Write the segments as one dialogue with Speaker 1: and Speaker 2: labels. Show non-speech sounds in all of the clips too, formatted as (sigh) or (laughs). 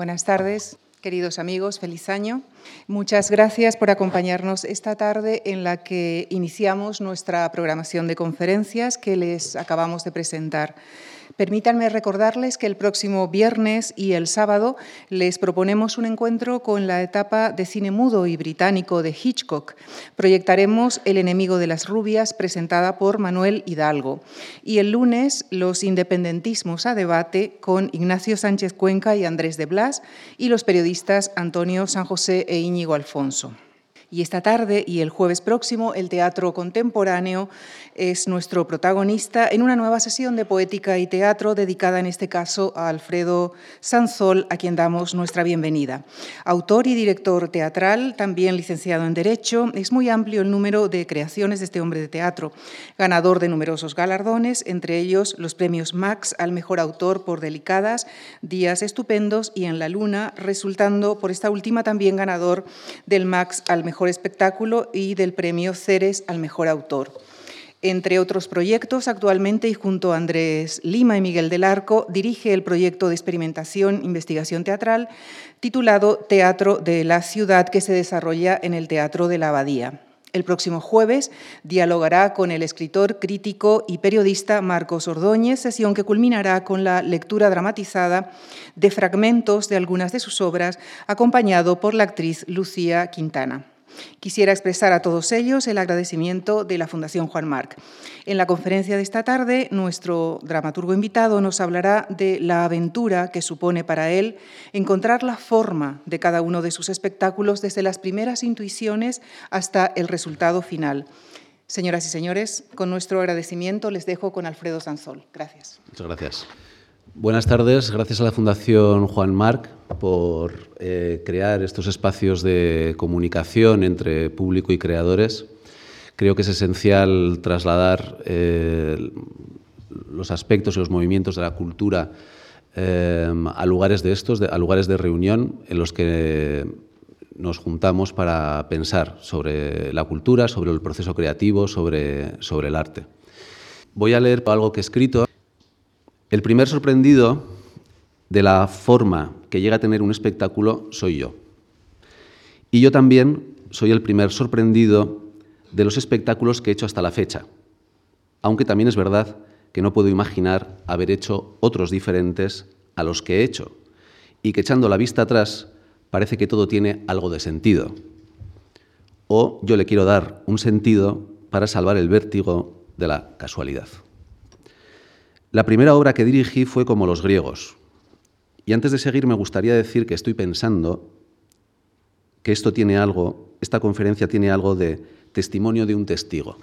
Speaker 1: Buenas tardes. Queridos amigos, feliz año. Muchas gracias por acompañarnos esta tarde en la que iniciamos nuestra programación de conferencias que les acabamos de presentar. Permítanme recordarles que el próximo viernes y el sábado les proponemos un encuentro con la etapa de cine mudo y británico de Hitchcock. Proyectaremos El enemigo de las rubias, presentada por Manuel Hidalgo. Y el lunes, los independentismos a debate con Ignacio Sánchez Cuenca y Andrés de Blas y los periodistas Antonio San José e Íñigo Alfonso. Y esta tarde y el jueves próximo, el Teatro Contemporáneo es nuestro protagonista en una nueva sesión de poética y teatro dedicada en este caso a Alfredo Sanzol, a quien damos nuestra bienvenida. Autor y director teatral, también licenciado en Derecho, es muy amplio el número de creaciones de este hombre de teatro, ganador de numerosos galardones, entre ellos los premios Max al mejor autor por Delicadas, Días Estupendos y En la Luna, resultando por esta última también ganador del Max al mejor espectáculo y del premio Ceres al mejor autor. Entre otros proyectos, actualmente y junto a Andrés Lima y Miguel del Arco, dirige el proyecto de experimentación investigación teatral titulado Teatro de la Ciudad que se desarrolla en el Teatro de la Abadía. El próximo jueves dialogará con el escritor, crítico y periodista Marcos Ordóñez, sesión que culminará con la lectura dramatizada de fragmentos de algunas de sus obras, acompañado por la actriz Lucía Quintana. Quisiera expresar a todos ellos el agradecimiento de la Fundación Juan Marc. En la conferencia de esta tarde, nuestro dramaturgo invitado nos hablará de la aventura que supone para él encontrar la forma de cada uno de sus espectáculos desde las primeras intuiciones hasta el resultado final. Señoras y señores, con nuestro agradecimiento les dejo con Alfredo Sanzol. Gracias.
Speaker 2: Muchas gracias. Buenas tardes, gracias a la Fundación Juan Marc por eh, crear estos espacios de comunicación entre público y creadores. Creo que es esencial trasladar eh, los aspectos y los movimientos de la cultura eh, a lugares de estos, a lugares de reunión en los que nos juntamos para pensar sobre la cultura, sobre el proceso creativo, sobre, sobre el arte. Voy a leer algo que he escrito. El primer sorprendido de la forma que llega a tener un espectáculo soy yo. Y yo también soy el primer sorprendido de los espectáculos que he hecho hasta la fecha, aunque también es verdad que no puedo imaginar haber hecho otros diferentes a los que he hecho, y que echando la vista atrás parece que todo tiene algo de sentido. O yo le quiero dar un sentido para salvar el vértigo de la casualidad. La primera obra que dirigí fue como los griegos. Y antes de seguir me gustaría decir que estoy pensando que esto tiene algo, esta conferencia tiene algo de testimonio de un testigo.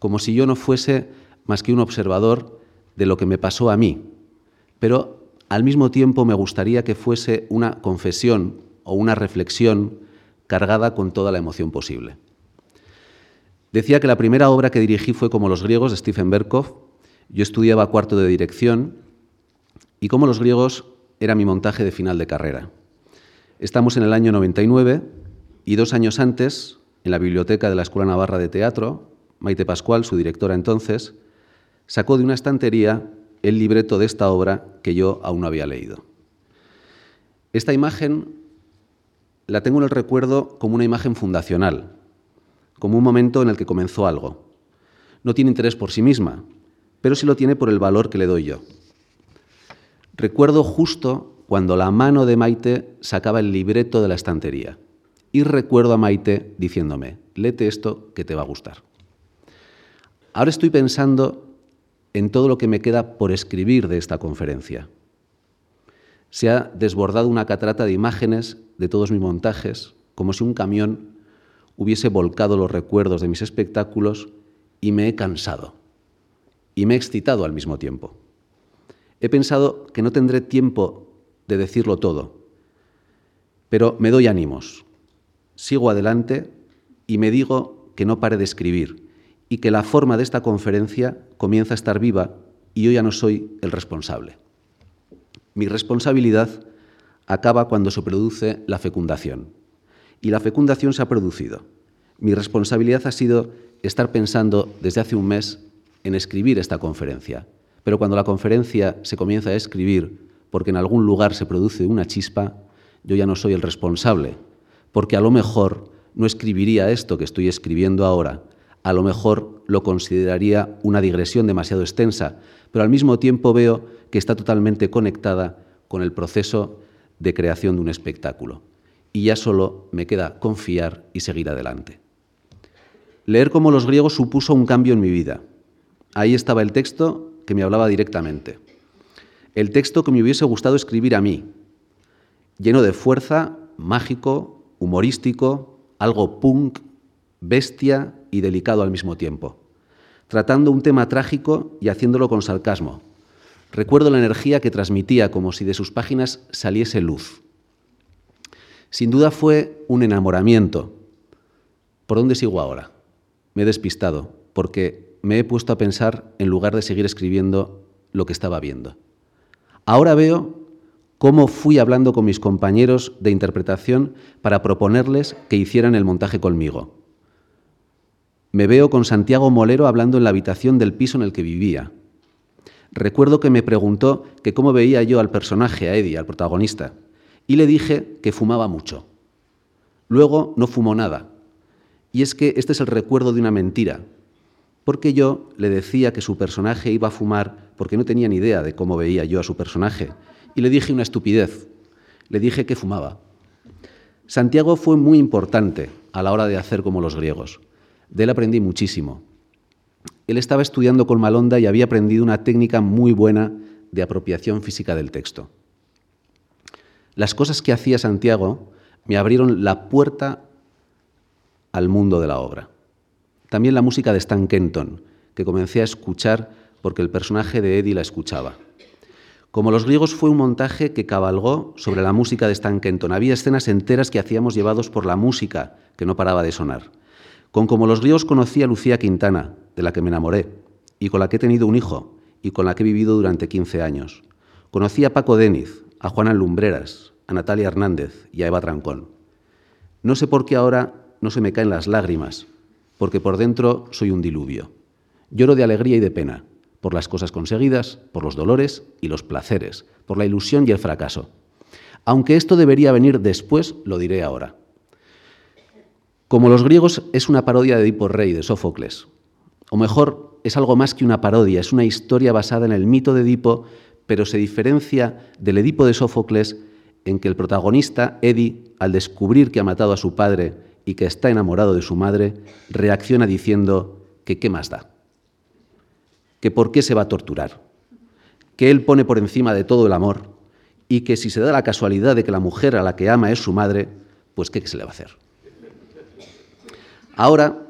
Speaker 2: Como si yo no fuese más que un observador de lo que me pasó a mí. Pero al mismo tiempo me gustaría que fuese una confesión o una reflexión cargada con toda la emoción posible. Decía que la primera obra que dirigí fue como los griegos de Stephen Berkov, yo estudiaba cuarto de dirección y como los griegos era mi montaje de final de carrera. Estamos en el año 99 y dos años antes, en la biblioteca de la Escuela Navarra de Teatro, Maite Pascual, su directora entonces, sacó de una estantería el libreto de esta obra que yo aún no había leído. Esta imagen la tengo en el recuerdo como una imagen fundacional, como un momento en el que comenzó algo. No tiene interés por sí misma, pero sí lo tiene por el valor que le doy yo. Recuerdo justo cuando la mano de Maite sacaba el libreto de la estantería y recuerdo a Maite diciéndome, léete esto que te va a gustar. Ahora estoy pensando en todo lo que me queda por escribir de esta conferencia. Se ha desbordado una catarata de imágenes de todos mis montajes, como si un camión hubiese volcado los recuerdos de mis espectáculos y me he cansado y me he excitado al mismo tiempo. He pensado que no tendré tiempo de decirlo todo, pero me doy ánimos, sigo adelante y me digo que no pare de escribir y que la forma de esta conferencia comienza a estar viva y yo ya no soy el responsable. Mi responsabilidad acaba cuando se produce la fecundación. Y la fecundación se ha producido. Mi responsabilidad ha sido estar pensando desde hace un mes en escribir esta conferencia. Pero cuando la conferencia se comienza a escribir, porque en algún lugar se produce una chispa, yo ya no soy el responsable, porque a lo mejor no escribiría esto que estoy escribiendo ahora, a lo mejor lo consideraría una digresión demasiado extensa, pero al mismo tiempo veo que está totalmente conectada con el proceso de creación de un espectáculo. Y ya solo me queda confiar y seguir adelante. Leer como los griegos supuso un cambio en mi vida. Ahí estaba el texto que me hablaba directamente. El texto que me hubiese gustado escribir a mí, lleno de fuerza, mágico, humorístico, algo punk, bestia y delicado al mismo tiempo, tratando un tema trágico y haciéndolo con sarcasmo. Recuerdo la energía que transmitía como si de sus páginas saliese luz. Sin duda fue un enamoramiento. ¿Por dónde sigo ahora? Me he despistado, porque me he puesto a pensar en lugar de seguir escribiendo lo que estaba viendo. Ahora veo cómo fui hablando con mis compañeros de interpretación para proponerles que hicieran el montaje conmigo. Me veo con Santiago Molero hablando en la habitación del piso en el que vivía. Recuerdo que me preguntó que cómo veía yo al personaje, a Eddie, al protagonista, y le dije que fumaba mucho. Luego no fumó nada. Y es que este es el recuerdo de una mentira, porque yo le decía que su personaje iba a fumar porque no tenía ni idea de cómo veía yo a su personaje, y le dije una estupidez. Le dije que fumaba. Santiago fue muy importante a la hora de hacer como los griegos. De él aprendí muchísimo. Él estaba estudiando con Malonda y había aprendido una técnica muy buena de apropiación física del texto. Las cosas que hacía Santiago me abrieron la puerta al mundo de la obra. También la música de Stan Kenton, que comencé a escuchar porque el personaje de Eddie la escuchaba. Como los griegos fue un montaje que cabalgó sobre la música de Stan Kenton. Había escenas enteras que hacíamos llevados por la música que no paraba de sonar. Con Como los ríos conocí a Lucía Quintana, de la que me enamoré, y con la que he tenido un hijo, y con la que he vivido durante 15 años. Conocí a Paco Deniz, a Juana Lumbreras, a Natalia Hernández y a Eva Trancón. No sé por qué ahora no se me caen las lágrimas, porque por dentro soy un diluvio. Lloro de alegría y de pena, por las cosas conseguidas, por los dolores y los placeres, por la ilusión y el fracaso. Aunque esto debería venir después, lo diré ahora. Como los griegos es una parodia de Edipo Rey de Sófocles, o mejor, es algo más que una parodia, es una historia basada en el mito de Edipo, pero se diferencia del Edipo de Sófocles en que el protagonista, Edi, al descubrir que ha matado a su padre y que está enamorado de su madre, reacciona diciendo que qué más da, que por qué se va a torturar, que él pone por encima de todo el amor y que si se da la casualidad de que la mujer a la que ama es su madre, pues qué se le va a hacer. Ahora,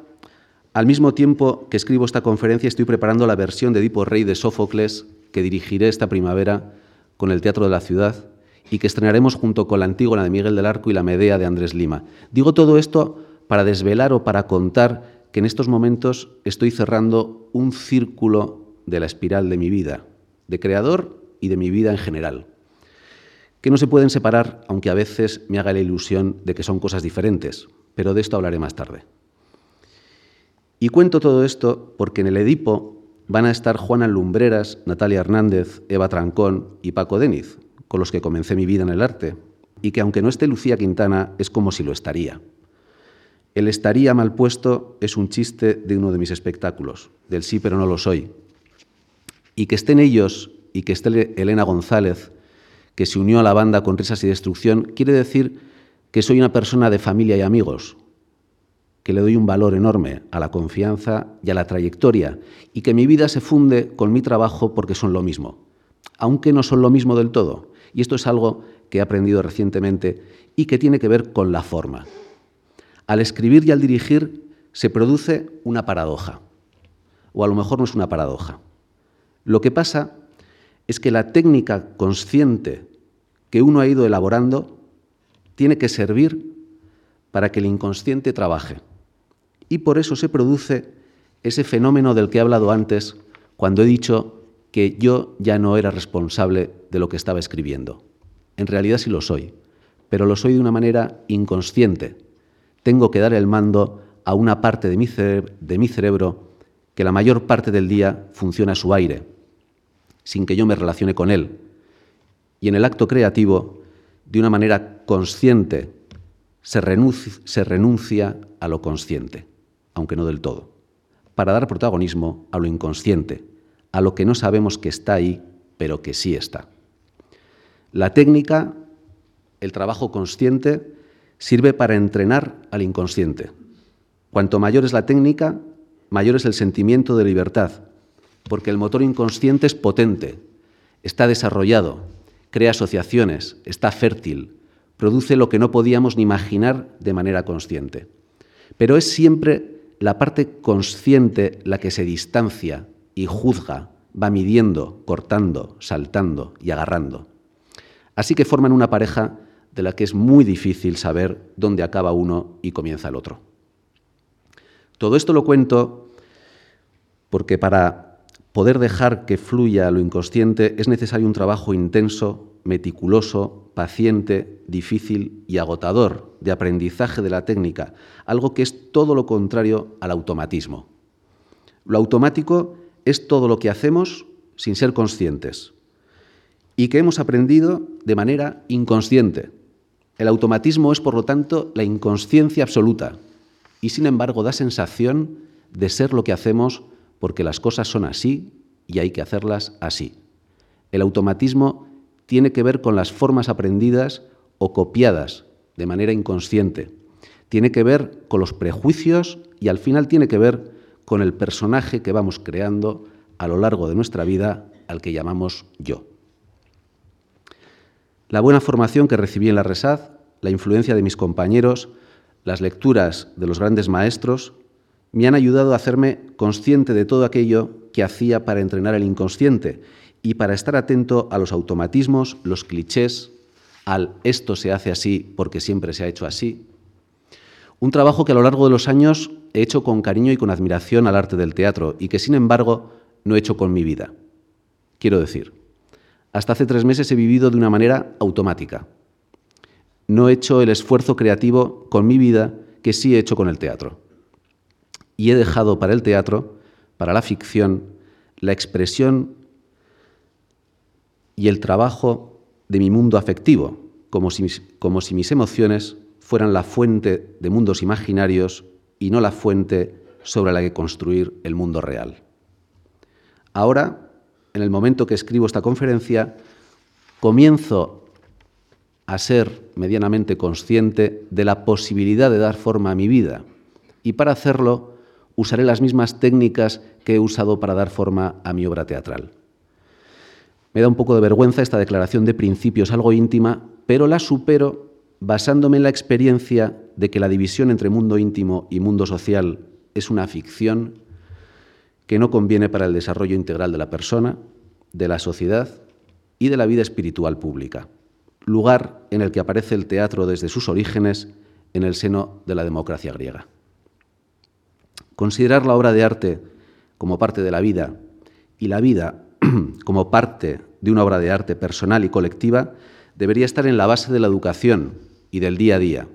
Speaker 2: al mismo tiempo que escribo esta conferencia, estoy preparando la versión de Edipo Rey de Sófocles que dirigiré esta primavera con el Teatro de la Ciudad y que estrenaremos junto con la Antígona de Miguel del Arco y la Medea de Andrés Lima. Digo todo esto para desvelar o para contar que en estos momentos estoy cerrando un círculo de la espiral de mi vida, de creador y de mi vida en general, que no se pueden separar, aunque a veces me haga la ilusión de que son cosas diferentes, pero de esto hablaré más tarde. Y cuento todo esto porque en el Edipo van a estar Juana Lumbreras, Natalia Hernández, Eva Trancón y Paco Deniz, con los que comencé mi vida en el arte, y que aunque no esté Lucía Quintana, es como si lo estaría. El estaría mal puesto es un chiste de uno de mis espectáculos, del sí pero no lo soy. Y que estén ellos y que esté Elena González, que se unió a la banda con Risas y Destrucción, quiere decir que soy una persona de familia y amigos, que le doy un valor enorme a la confianza y a la trayectoria y que mi vida se funde con mi trabajo porque son lo mismo, aunque no son lo mismo del todo. Y esto es algo que he aprendido recientemente y que tiene que ver con la forma. Al escribir y al dirigir se produce una paradoja, o a lo mejor no es una paradoja. Lo que pasa es que la técnica consciente que uno ha ido elaborando tiene que servir para que el inconsciente trabaje. Y por eso se produce ese fenómeno del que he hablado antes, cuando he dicho que yo ya no era responsable de lo que estaba escribiendo. En realidad sí lo soy, pero lo soy de una manera inconsciente. Tengo que dar el mando a una parte de mi, cerebro que la mayor parte del día funciona a su aire, sin que yo me relacione con él. y en el acto creativo, de una manera consciente, se renuncia, a lo consciente, aunque no del todo, para dar protagonismo a lo inconsciente, a lo que no sabemos que está ahí, pero que sí está. La técnica, el trabajo consciente, sirve para entrenar al inconsciente. Cuanto mayor es la técnica, mayor es el sentimiento de libertad, porque el motor inconsciente es potente, está desarrollado, crea asociaciones, está fértil, produce lo que no podíamos ni imaginar de manera consciente. Pero es siempre la parte consciente la que se distancia y juzga, va midiendo, cortando, saltando y agarrando. Así que forman una pareja de la que es muy difícil saber dónde acaba uno y comienza el otro. Todo esto lo cuento porque para poder dejar que fluya lo inconsciente es necesario un trabajo intenso, meticuloso, paciente, difícil y agotador de aprendizaje de la técnica, algo que es todo lo contrario al automatismo. Lo automático es todo lo que hacemos sin ser conscientes y que hemos aprendido de manera inconsciente. El automatismo es, por lo tanto, la inconsciencia absoluta y, sin embargo, da sensación de ser lo que hacemos porque las cosas son así y hay que hacerlas así. El automatismo tiene que ver con las formas aprendidas o copiadas de manera inconsciente. Tiene que ver con los prejuicios y al final tiene que ver con el personaje que vamos creando a lo largo de nuestra vida al que llamamos yo. La buena formación que recibí en la RESAD, la influencia de mis compañeros, las lecturas de los grandes maestros, me han ayudado a hacerme consciente de todo aquello que hacía para entrenar el inconsciente y para estar atento a los automatismos, los clichés, al esto se hace así porque siempre se ha hecho así. Un trabajo que a lo largo de los años he hecho con cariño y con admiración al arte del teatro y que sin embargo no he hecho con mi vida. Quiero decir, hasta hace tres meses he vivido de una manera automática. No he hecho el esfuerzo creativo con mi vida que sí he hecho con el teatro. Y he dejado para el teatro, para la ficción, la expresión y el trabajo de mi mundo afectivo, como si, como si mis emociones fueran la fuente de mundos imaginarios y no la fuente sobre la que construir el mundo real. Ahora en el momento que escribo esta conferencia, comienzo a ser medianamente consciente de la posibilidad de dar forma a mi vida. Y para hacerlo usaré las mismas técnicas que he usado para dar forma a mi obra teatral. Me da un poco de vergüenza esta declaración de principios algo íntima, pero la supero basándome en la experiencia de que la división entre mundo íntimo y mundo social es una ficción que no conviene para el desarrollo integral de la persona, de la sociedad y de la vida espiritual pública, lugar en el que aparece el teatro desde sus orígenes en el seno de la democracia griega. Considerar la obra de arte como parte de la vida y la vida (clears throat) como parte de una obra de arte personal y colectiva debería estar en la base de la educación y del día a día,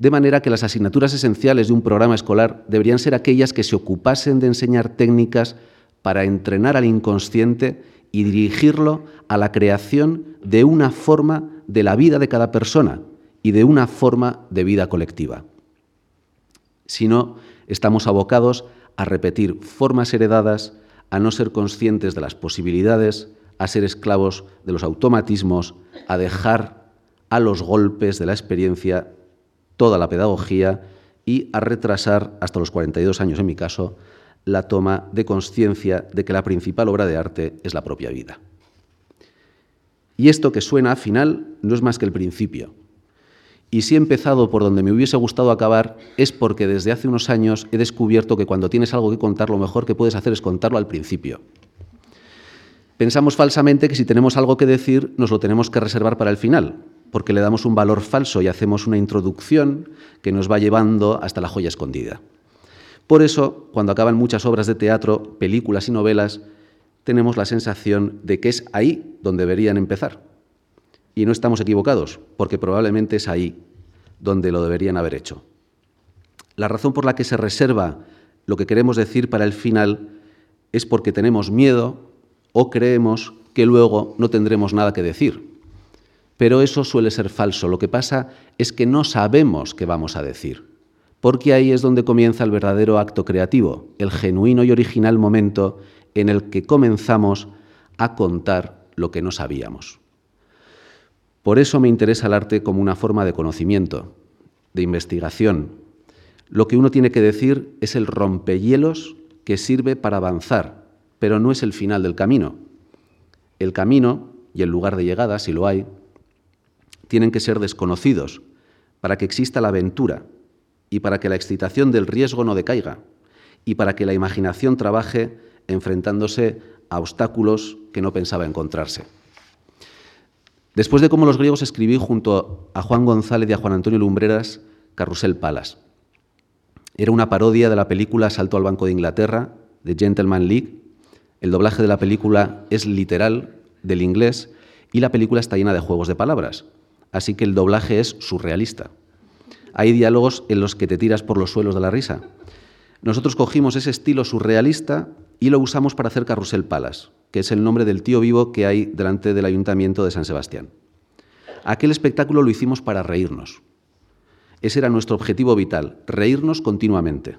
Speaker 2: de manera que las asignaturas esenciales de un programa escolar deberían ser aquellas que se ocupasen de enseñar técnicas para entrenar al inconsciente y dirigirlo a la creación de una forma de la vida de cada persona y de una forma de vida colectiva. Si no, estamos abocados a repetir formas heredadas, a no ser conscientes de las posibilidades, a ser esclavos de los automatismos, a dejar a los golpes de la experiencia toda la pedagogía y a retrasar hasta los 42 años en mi caso la toma de conciencia de que la principal obra de arte es la propia vida. Y esto que suena final no es más que el principio. Y si he empezado por donde me hubiese gustado acabar es porque desde hace unos años he descubierto que cuando tienes algo que contar lo mejor que puedes hacer es contarlo al principio. Pensamos falsamente que si tenemos algo que decir nos lo tenemos que reservar para el final, porque le damos un valor falso y hacemos una introducción que nos va llevando hasta la joya escondida. Por eso, cuando acaban muchas obras de teatro, películas y novelas, tenemos la sensación de que es ahí donde deberían empezar. Y no estamos equivocados, porque probablemente es ahí donde lo deberían haber hecho. La razón por la que se reserva lo que queremos decir para el final es porque tenemos miedo o creemos que luego no tendremos nada que decir Pero eso suele ser falso. Lo que pasa es que no sabemos qué vamos a decir, porque ahí es donde comienza el verdadero acto creativo, el genuino y original momento en el que comenzamos a contar lo que no sabíamos. Por eso me interesa el arte como una forma de conocimiento, de investigación. Lo que uno tiene que decir es el rompehielos que sirve para avanzar, pero no es el final del camino. El camino y el lugar de llegada, si lo hay, tienen que ser desconocidos para que exista la aventura y para que la excitación del riesgo no decaiga y para que la imaginación trabaje enfrentándose a obstáculos que no pensaba encontrarse. Después de cómo los griegos escribí junto a Juan González y a Juan Antonio Lumbreras Carrusel Palas. Era una parodia de la película Salto al Banco de Inglaterra, de Gentleman League. El doblaje de la película es literal del inglés y la película está llena de juegos de palabras, así que el doblaje es surrealista. Hay diálogos en los que te tiras por los suelos de la risa. Nosotros cogimos ese estilo surrealista y lo usamos para hacer Carrusel Palas, que es el nombre del tío vivo que hay delante del Ayuntamiento de San Sebastián. Aquel espectáculo lo hicimos para reírnos. Ese era nuestro objetivo vital, reírnos continuamente.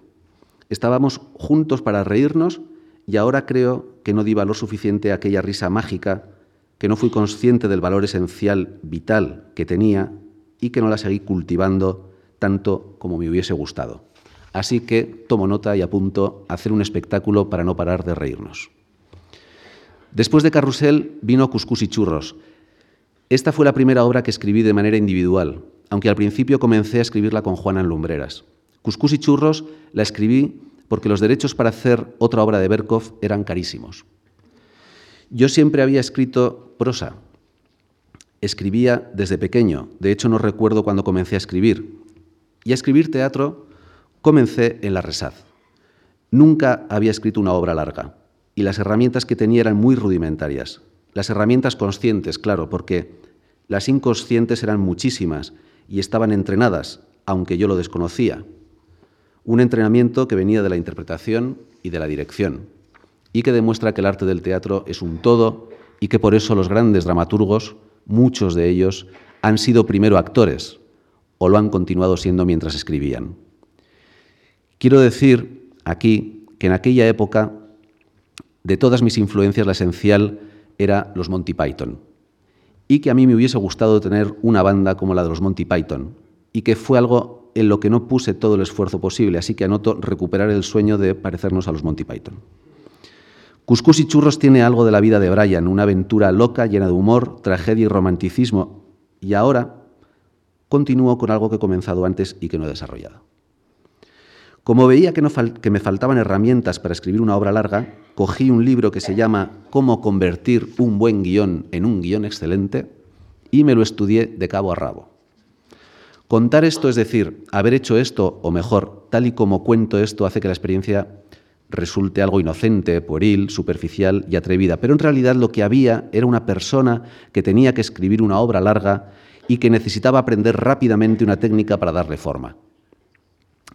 Speaker 2: Estábamos juntos para reírnos y ahora creo que no di valor suficiente a aquella risa mágica, que no fui consciente del valor esencial, vital que tenía y que no la seguí cultivando tanto como me hubiese gustado. Así que tomo nota y apunto a hacer un espectáculo para no parar de reírnos. Después de Carrusel vino Cuscús y Churros. Esta fue la primera obra que escribí de manera individual, aunque al principio comencé a escribirla con Juana en Lumbreras. Cuscús y Churros la escribí porque los derechos para hacer otra obra de Berkov eran carísimos. Yo siempre había escrito prosa. Escribía desde pequeño, de hecho no recuerdo cuándo comencé a escribir. Y a escribir teatro Comencé en la Resaz. Nunca había escrito una obra larga y las herramientas que tenía eran muy rudimentarias. Las herramientas conscientes, claro, porque las inconscientes eran muchísimas y estaban entrenadas, aunque yo lo desconocía. Un entrenamiento que venía de la interpretación y de la dirección y que demuestra que el arte del teatro es un todo y que por eso los grandes dramaturgos, muchos de ellos, han sido primero actores o lo han continuado siendo mientras escribían. Quiero decir aquí que en aquella época, de todas mis influencias, la esencial era los Monty Python. Y que a mí me hubiese gustado tener una banda como la de los Monty Python. Y que fue algo en lo que no puse todo el esfuerzo posible. Así que anoto recuperar el sueño de parecernos a los Monty Python. Cuscús y Churros tiene algo de la vida de Brian, una aventura loca, llena de humor, tragedia y romanticismo. Y ahora continúo con algo que he comenzado antes y que no he desarrollado. Como veía que, me faltaban herramientas para escribir una obra larga, cogí un libro que se llama Cómo convertir un buen guion en un guion excelente y me lo estudié de cabo a rabo. Contar esto, es decir, haber hecho esto, o mejor, tal y como cuento esto, hace que la experiencia resulte algo inocente, pueril, superficial y atrevida. Pero en realidad lo que había era una persona que tenía que escribir una obra larga y que necesitaba aprender rápidamente una técnica para darle forma.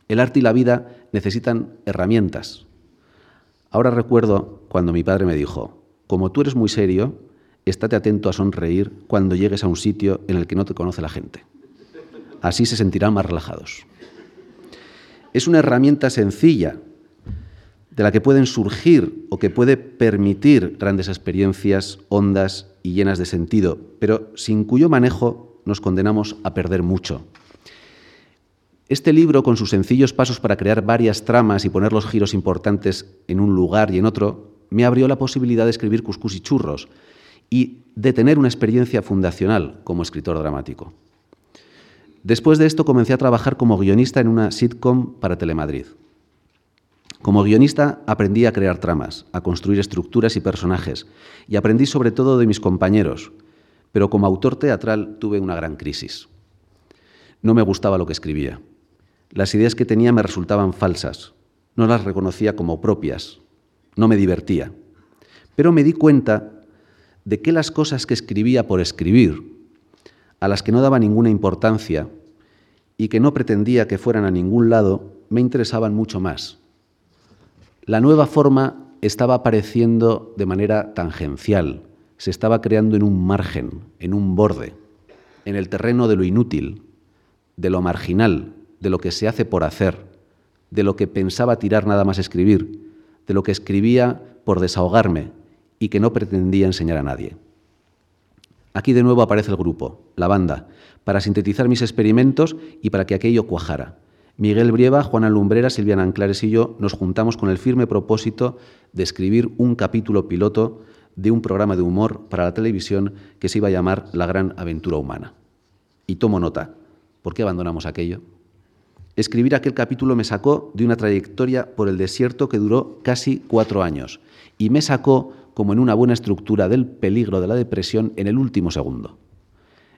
Speaker 2: El arte y la vida necesitan herramientas. Ahora recuerdo cuando mi padre me dijo, como tú eres muy serio, estate atento a sonreír cuando llegues a un sitio en el que no te conoce la gente. Así se sentirán más relajados. Es una herramienta sencilla de la que pueden surgir o que puede permitir grandes experiencias hondas y llenas de sentido, pero sin cuyo manejo nos condenamos a perder mucho. Este libro, con sus sencillos pasos para crear varias tramas y poner los giros importantes en un lugar y en otro, me abrió la posibilidad de escribir Cuscús y Churros y de tener una experiencia fundacional como escritor dramático. Después de esto comencé a trabajar como guionista en una sitcom para Telemadrid. Como guionista aprendí a crear tramas, a construir estructuras y personajes, y aprendí sobre todo de mis compañeros, pero como autor teatral tuve una gran crisis. No me gustaba lo que escribía. Las ideas que tenía me resultaban falsas, no las reconocía como propias, no me divertía. Pero me di cuenta de que las cosas que escribía por escribir, a las que no daba ninguna importancia y que no pretendía que fueran a ningún lado, me interesaban mucho más. La nueva forma estaba apareciendo de manera tangencial, se estaba creando en un margen, en un borde. en el terreno de lo inútil, de lo marginal, de lo que se hace por hacer, de lo que pensaba tirar nada más escribir, de lo que escribía por desahogarme y que no pretendía enseñar a nadie. Aquí de nuevo aparece el grupo, la banda, para sintetizar mis experimentos y para que aquello cuajara. Miguel Brieva, Juana Lumbrera, Silviana Anclares y yo nos juntamos con el firme propósito de escribir un capítulo piloto de un programa de humor para la televisión que se iba a llamar La Gran Aventura Humana. Y tomo nota, ¿por qué abandonamos aquello? Escribir aquel capítulo me sacó de una trayectoria por el desierto que duró casi cuatro años y me sacó como en una buena estructura del peligro de la depresión en el último segundo.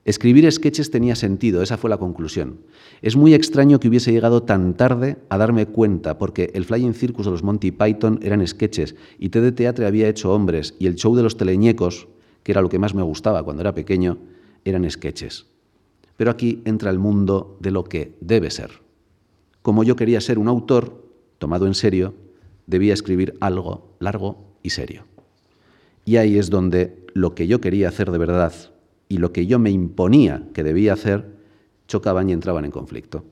Speaker 2: Escribir sketches tenía sentido, esa fue la conclusión. Es muy extraño que hubiese llegado tan tarde a darme cuenta, porque el Flying Circus de los Monty Python eran sketches y TD Teatre había hecho hombres y el show de los teleñecos, que era lo que más me gustaba cuando era pequeño, eran sketches. Pero aquí entra el mundo de lo que debe ser. Como yo quería ser un autor, tomado en serio, debía escribir algo largo y serio. Y ahí es donde lo que yo quería hacer de verdad y lo que yo me imponía que debía hacer chocaban y entraban en conflicto.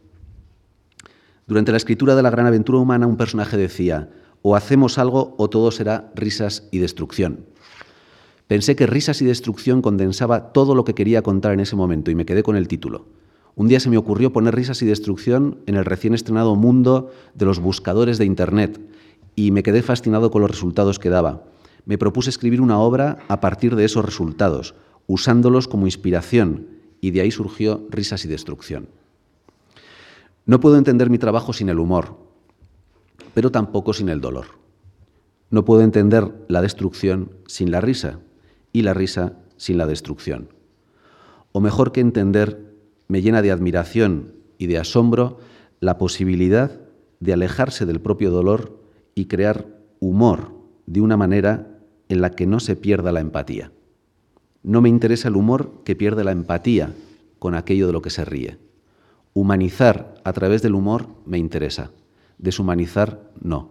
Speaker 2: Durante la escritura de la gran aventura humana un personaje decía, o hacemos algo o todo será risas y destrucción. Pensé que risas y destrucción condensaba todo lo que quería contar en ese momento y me quedé con el título. Un día se me ocurrió poner risas y destrucción en el recién estrenado mundo de los buscadores de Internet y me quedé fascinado con los resultados que daba. Me propuse escribir una obra a partir de esos resultados, usándolos como inspiración, y de ahí surgió Risas y Destrucción. No puedo entender mi trabajo sin el humor, pero tampoco sin el dolor. No puedo entender la destrucción sin la risa y la risa sin la destrucción. O mejor que entender, me llena de admiración y de asombro la posibilidad de alejarse del propio dolor y crear humor de una manera en la que no se pierda la empatía. No me interesa el humor que pierde la empatía con aquello de lo que se ríe. Humanizar a través del humor me interesa, deshumanizar no.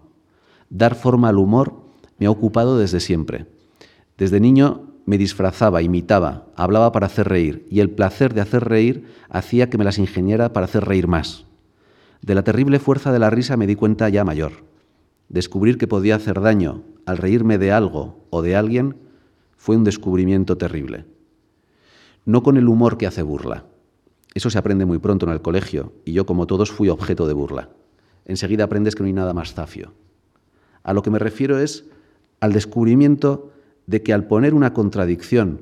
Speaker 2: Dar forma al humor me ha ocupado desde siempre. Desde niño me disfrazaba, imitaba, hablaba para hacer reír, y el placer de hacer reír hacía que me las ingeniera para hacer reír más. De la terrible fuerza de la risa me di cuenta ya mayor. Descubrir que podía hacer daño al reírme de algo o de alguien fue un descubrimiento terrible. No con el humor que hace burla. Eso se aprende muy pronto en el colegio y yo, como todos, fui objeto de burla. Enseguida aprendes que no hay nada más zafio. A lo que me refiero es al descubrimiento de que al poner una contradicción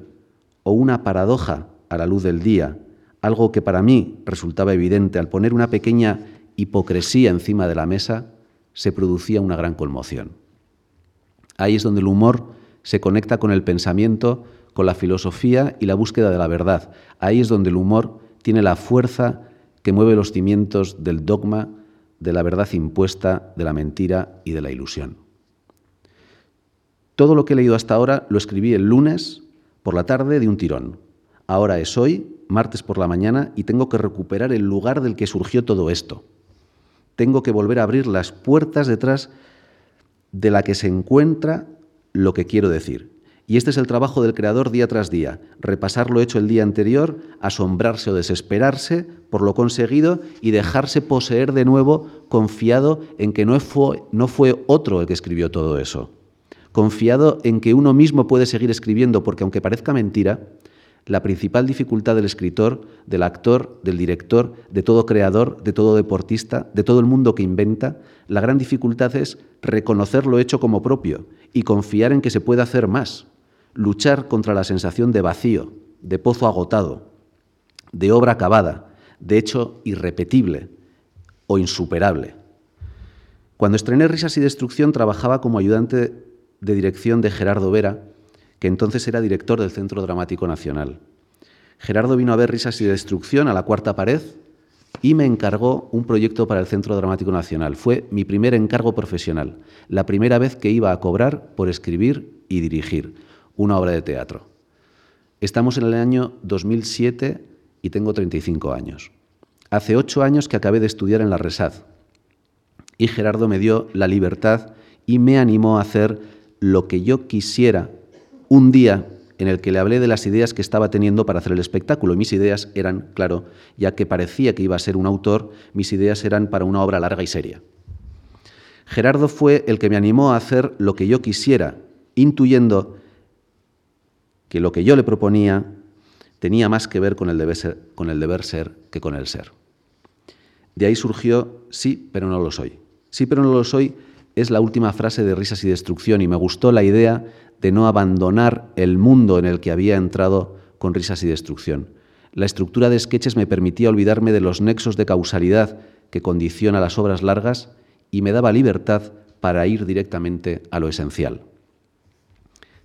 Speaker 2: o una paradoja a la luz del día, algo que para mí resultaba evidente, al poner una pequeña hipocresía encima de la mesa, se producía una gran conmoción. Ahí es donde el humor se conecta con el pensamiento, con la filosofía y la búsqueda de la verdad. Ahí es donde el humor tiene la fuerza que mueve los cimientos del dogma, de la verdad impuesta, de la mentira y de la ilusión. Todo lo que he leído hasta ahora lo escribí el lunes por la tarde de un tirón. Ahora es hoy, martes por la mañana, y tengo que recuperar el lugar del que surgió todo esto. Tengo que volver a abrir las puertas detrás de la que se encuentra lo que quiero decir. Y este es el trabajo del creador día tras día, repasar lo hecho el día anterior, asombrarse o desesperarse por lo conseguido y dejarse poseer de nuevo confiado en que no fue, no fue otro el que escribió todo eso, confiado en que uno mismo puede seguir escribiendo porque aunque parezca mentira, la principal dificultad del escritor, del actor, del director, de todo creador, de todo deportista, de todo el mundo que inventa, la gran dificultad es reconocer lo hecho como propio y confiar en que se puede hacer más, luchar contra la sensación de vacío, de pozo agotado, de obra acabada, de hecho irrepetible o insuperable. Cuando estrené Risas y Destrucción trabajaba como ayudante de dirección de Gerardo Vera, que entonces era director del Centro Dramático Nacional. Gerardo vino a ver Risas y Destrucción a la cuarta pared y me encargó un proyecto para el Centro Dramático Nacional. Fue mi primer encargo profesional, la primera vez que iba a cobrar por escribir y dirigir una obra de teatro. Estamos en el año 2007 y tengo 35 años. Hace ocho años que acabé de estudiar en la RESAD y Gerardo me dio la libertad y me animó a hacer lo que yo quisiera un día en el que le hablé de las ideas que estaba teniendo para hacer el espectáculo. Mis ideas eran, claro, ya que parecía que iba a ser un autor, mis ideas eran para una obra larga y seria. Gerardo fue el que me animó a hacer lo que yo quisiera, intuyendo que lo que yo le proponía tenía más que ver con el deber ser, con el deber ser que con el ser. De ahí surgió sí, pero no lo soy. Sí, pero no lo soy es la última frase de Risas y Destrucción y me gustó la idea de no abandonar el mundo en el que había entrado con Risas y Destrucción. La estructura de sketches me permitía olvidarme de los nexos de causalidad que condiciona las obras largas y me daba libertad para ir directamente a lo esencial.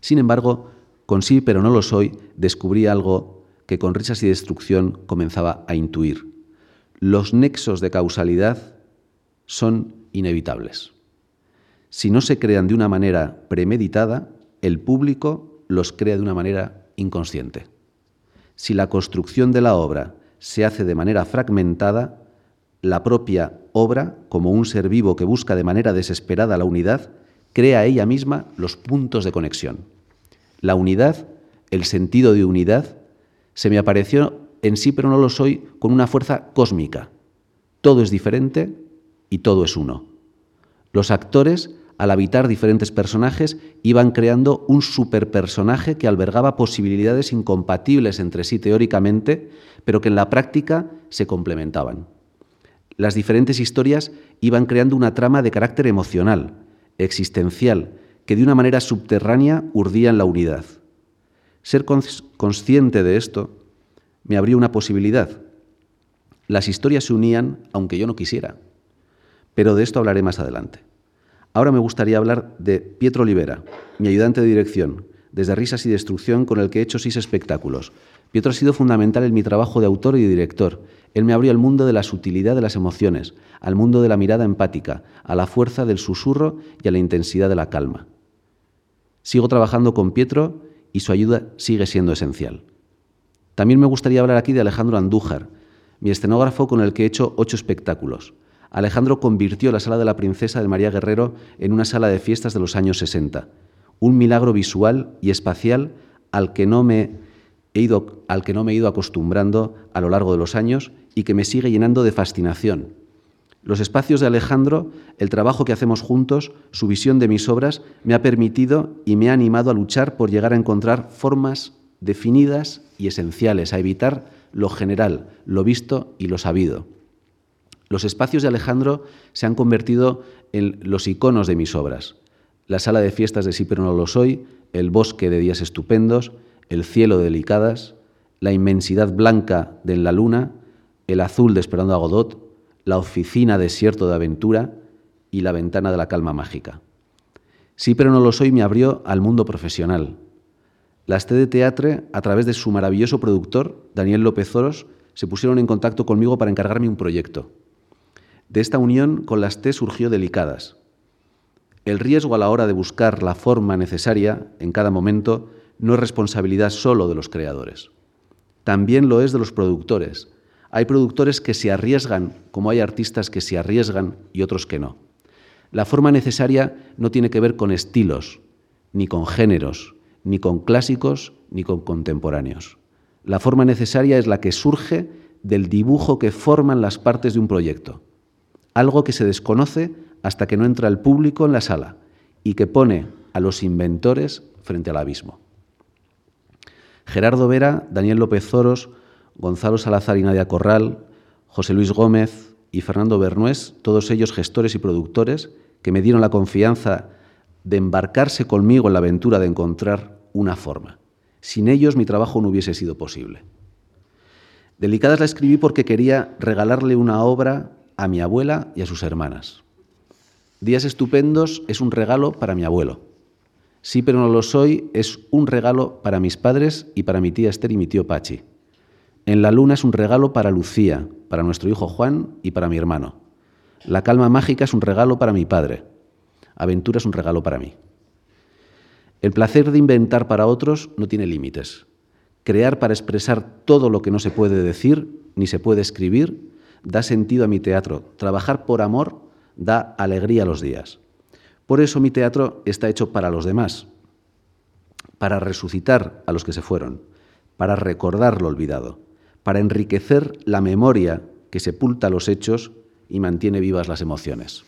Speaker 2: Sin embargo, con sí, pero no lo soy, descubrí algo que con risas y destrucción comenzaba a intuir. Los nexos de causalidad son inevitables. Si no se crean de una manera premeditada, el público los crea de una manera inconsciente. Si la construcción de la obra se hace de manera fragmentada, la propia obra, como un ser vivo que busca de manera desesperada la unidad, crea ella misma los puntos de conexión. La unidad, el sentido de unidad, se me apareció en sí, pero no lo soy, con una fuerza cósmica. Todo es diferente y todo es uno. Los actores al habitar diferentes personajes, iban creando un superpersonaje que albergaba posibilidades incompatibles entre sí teóricamente, pero que en la práctica se complementaban. Las diferentes historias iban creando una trama de carácter emocional, existencial, que de una manera subterránea urdían la unidad. Ser consciente de esto me abrió una posibilidad. Las historias se unían aunque yo no quisiera, pero de esto hablaré más adelante. Ahora me gustaría hablar de Pietro Olivera, mi ayudante de dirección, desde Risas y Destrucción, con el que he hecho seis espectáculos. Pietro ha sido fundamental en mi trabajo de autor y de director. Él me abrió al mundo de la sutilidad de las emociones, al mundo de la mirada empática, a la fuerza del susurro y a la intensidad de la calma. Sigo trabajando con Pietro y su ayuda sigue siendo esencial. También me gustaría hablar aquí de Alejandro Andújar, mi escenógrafo con el que he hecho ocho espectáculos. Alejandro convirtió la Sala de la Princesa de María Guerrero en una sala de fiestas de los años 60, un milagro visual y espacial al que no me he ido, al que no me he ido acostumbrando a lo largo de los años y que me sigue llenando de fascinación. Los espacios de Alejandro, el trabajo que hacemos juntos, su visión de mis obras, me ha permitido y me ha animado a luchar por llegar a encontrar formas definidas y esenciales, a evitar lo general, lo visto y lo sabido. Los espacios de Alejandro se han convertido en los iconos de mis obras. La sala de fiestas de Sí pero no lo soy, el bosque de días estupendos, el cielo de delicadas, la inmensidad blanca de la luna, el azul de Esperando a Godot, la oficina desierto de aventura y la ventana de la calma mágica. Sí pero no lo soy me abrió al mundo profesional. Las T de Teatre, a través de su maravilloso productor, Daniel López Oros, se pusieron en contacto conmigo para encargarme un proyecto. De esta unión con las T surgió delicadas. El riesgo a la hora de buscar la forma necesaria en cada momento no es responsabilidad solo de los creadores. También lo es de los productores. Hay productores que se arriesgan, como hay artistas que se arriesgan y otros que no. La forma necesaria no tiene que ver con estilos, ni con géneros, ni con clásicos, ni con contemporáneos. La forma necesaria es la que surge del dibujo que forman las partes de un proyecto algo que se desconoce hasta que no entra el público en la sala y que pone a los inventores frente al abismo. Gerardo Vera, Daniel López Zoros, Gonzalo Salazar y Nadia Corral, José Luis Gómez y Fernando Bernués, todos ellos gestores y productores, que me dieron la confianza de embarcarse conmigo en la aventura de encontrar una forma. Sin ellos mi trabajo no hubiese sido posible. Delicadas la escribí porque quería regalarle una obra a mi abuela y a sus hermanas. Días estupendos es un regalo para mi abuelo. Sí, pero no lo soy es un regalo para mis padres y para mi tía Esther y mi tío Pachi. En la luna es un regalo para Lucía, para nuestro hijo Juan y para mi hermano. La calma mágica es un regalo para mi padre. Aventura es un regalo para mí. El placer de inventar para otros no tiene límites. Crear para expresar todo lo que no se puede decir ni se puede escribir da sentido a mi teatro. Trabajar por amor da alegría a los días. Por eso mi teatro está hecho para los demás. para resucitar a los que se fueron, para recordar lo olvidado, para enriquecer la memoria que sepulta los hechos y mantiene vivas las emociones.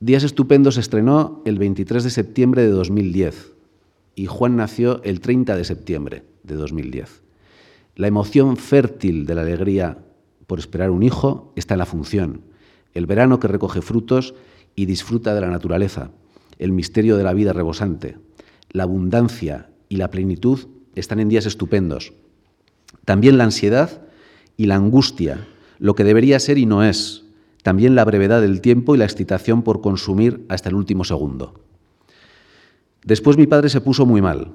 Speaker 2: Días Estupendos se estrenó el 23 de septiembre de 2010 y Juan nació el 30 de septiembre de 2010. La emoción fértil de la alegría por esperar un hijo está en la función, el verano que recoge frutos y disfruta de la naturaleza, el misterio de la vida rebosante, la abundancia y la plenitud están en días estupendos. También la ansiedad y la angustia, lo que debería ser y no es. También la brevedad del tiempo y la excitación por consumir hasta el último segundo. Después mi padre se puso muy mal.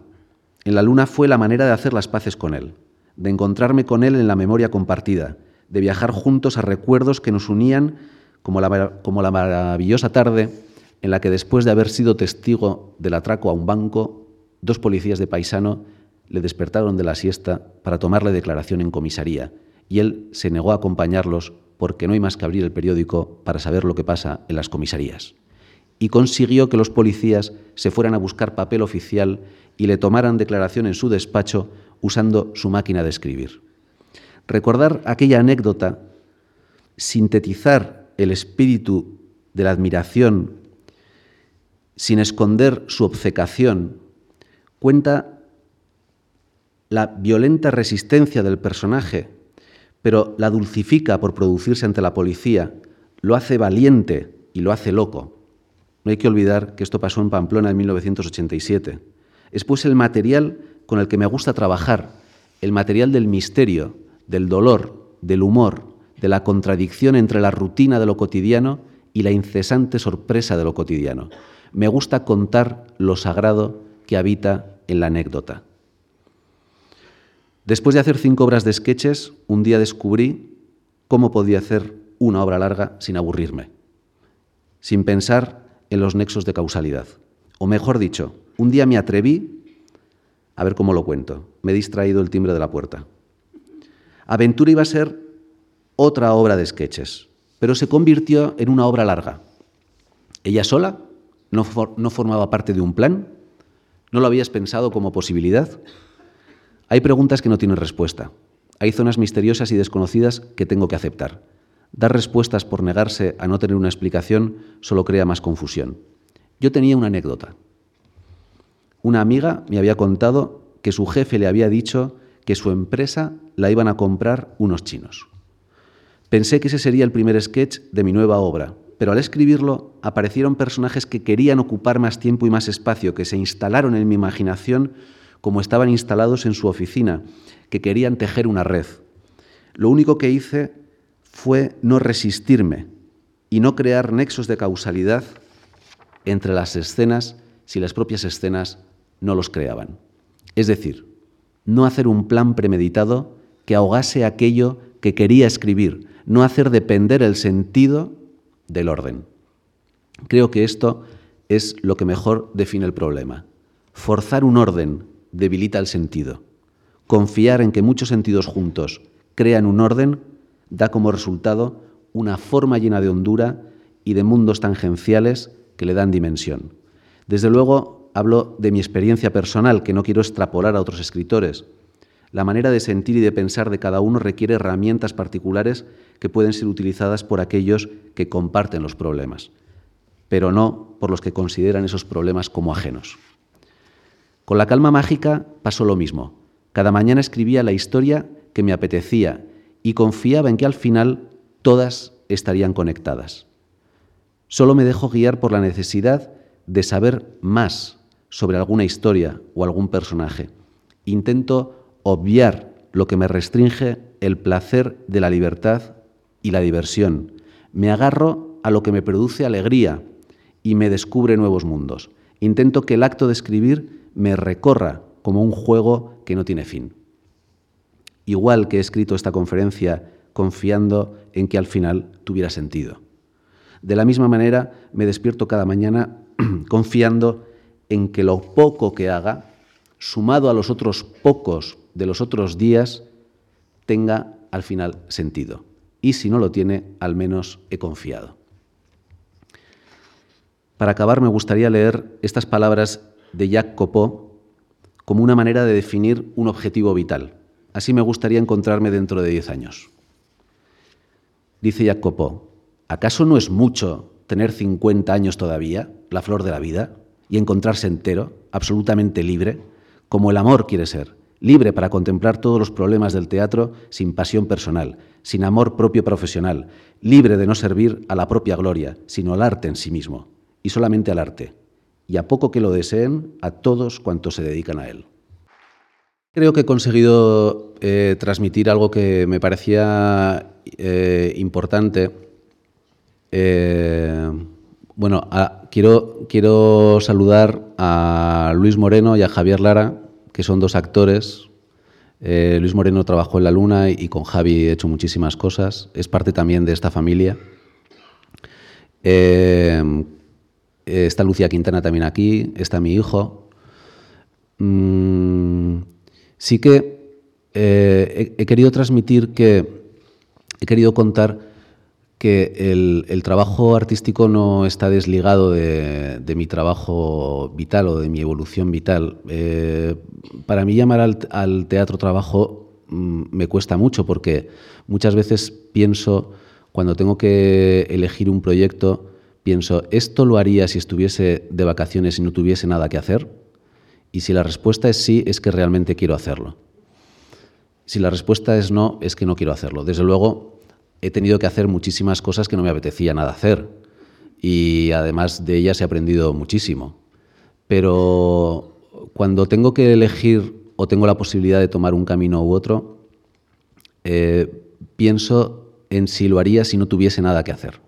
Speaker 2: En la luna fue la manera de hacer las paces con él, de encontrarme con él en la memoria compartida, de viajar juntos a recuerdos que nos unían como la, como la maravillosa tarde en la que después de haber sido testigo del atraco a un banco, dos policías de paisano le despertaron de la siesta para tomarle declaración en comisaría y él se negó a acompañarlos porque no hay más que abrir el periódico para saber lo que pasa en las comisarías. Y consiguió que los policías se fueran a buscar papel oficial y le tomaran declaración en su despacho usando su máquina de escribir. Recordar aquella anécdota, sintetizar el espíritu de la admiración sin esconder su obcecación, cuenta la violenta resistencia del personaje, pero la dulcifica por producirse ante la policía, lo hace valiente y lo hace loco. No hay que olvidar que esto pasó en Pamplona en 1987. Es pues el material con el que me gusta trabajar, el material del misterio, del dolor, del humor, de la contradicción entre la rutina de lo cotidiano y la incesante sorpresa de lo cotidiano me gusta contar lo sagrado que habita en la anécdota. Después de hacer cinco obras de sketches, un día descubrí cómo podía hacer una obra larga sin aburrirme, sin pensar en los nexos de causalidad. O mejor dicho, un día me atreví, a ver cómo lo cuento, me he distraído el timbre de la puerta. Aventura iba a ser otra obra de sketches, pero se convirtió en una obra larga. Ella sola ¿No, formaba parte de un plan? ¿No lo habías pensado como posibilidad? Hay preguntas que no tienen respuesta. Hay zonas misteriosas y desconocidas que tengo que aceptar. Dar respuestas por negarse a no tener una explicación solo crea más confusión. Yo tenía una anécdota. Una amiga me había contado que su jefe le había dicho que su empresa la iban a comprar unos chinos. Pensé que ese sería el primer sketch de mi nueva obra, pero al escribirlo aparecieron personajes que querían ocupar más tiempo y más espacio, que se instalaron en mi imaginación como estaban instalados en su oficina, que querían tejer una red. Lo único que hice fue no resistirme y no crear nexos de causalidad entre las escenas si las propias escenas no los creaban. Es decir, no hacer un plan premeditado que ahogase aquello que quería escribir, no hacer depender el sentido del orden. Creo que esto es lo que mejor define el problema. Forzar un orden debilita el sentido. Confiar en que muchos sentidos juntos crean un orden da como resultado una forma llena de hondura y de mundos tangenciales que le dan dimensión. Desde luego, hablo de mi experiencia personal, que no quiero extrapolar a otros escritores. La manera de sentir y de pensar de cada uno requiere herramientas particulares que pueden ser utilizadas por aquellos que comparten los problemas, pero no por los que consideran esos problemas como ajenos. Con la calma mágica pasó lo mismo. Cada mañana escribía la historia que me apetecía y confiaba en que al final todas estarían conectadas. Solo me dejo guiar por la necesidad de saber más sobre alguna historia o algún personaje. Intento obviar lo que me restringe el placer de la libertad y la diversión. Me agarro a lo que me produce alegría y me descubre nuevos mundos. Intento que el acto de escribir me recorra como un juego que no tiene fin. Igual que he escrito esta conferencia confiando en que al final tuviera sentido. De la misma manera, me despierto cada mañana (clears throat) confiando en que lo poco que haga, sumado a los otros pocos de los otros días, tenga al final sentido y si no lo tiene, al menos he confiado. Para acabar, me gustaría leer estas palabras de Jacques como una manera de definir un objetivo vital. Así me gustaría encontrarme dentro de diez años. Dice Jacopo, ¿acaso no es mucho tener 50 años todavía, la flor de la vida, y encontrarse entero, absolutamente libre, como el amor quiere ser, libre para contemplar todos los problemas del teatro sin pasión personal, sin amor propio profesional, libre de no servir a la propia gloria, sino al arte en sí mismo, y solamente al arte, y a poco que lo deseen, a todos cuantos se dedican a él. Creo que he conseguido eh, transmitir algo que me parecía eh, importante. Eh, bueno, quiero, quiero saludar a Luis Moreno y a Javier Lara, que son dos actores. Luis Moreno trabajó en La Luna y con Javi he hecho muchísimas cosas. Es parte también de esta familia. está Lucía Quintana también aquí, está mi hijo. Mm, Sí que eh, he, querido transmitir que, he querido contar que el, trabajo artístico no está desligado de, mi trabajo vital o de mi evolución vital. Eh, para mí llamar al, teatro trabajo mm, me cuesta mucho porque muchas veces pienso, cuando tengo que elegir un proyecto, pienso, ¿esto lo haría si estuviese de vacaciones y no tuviese nada que hacer? Y si la respuesta es sí, es que realmente quiero hacerlo. Si la respuesta es no, es que no quiero hacerlo. Desde luego, he tenido que hacer muchísimas cosas que no me apetecía nada hacer. Y además de ellas he aprendido muchísimo. Pero cuando tengo que elegir o tengo la posibilidad de tomar un camino u otro, eh, pienso en si lo haría si no tuviese nada que hacer.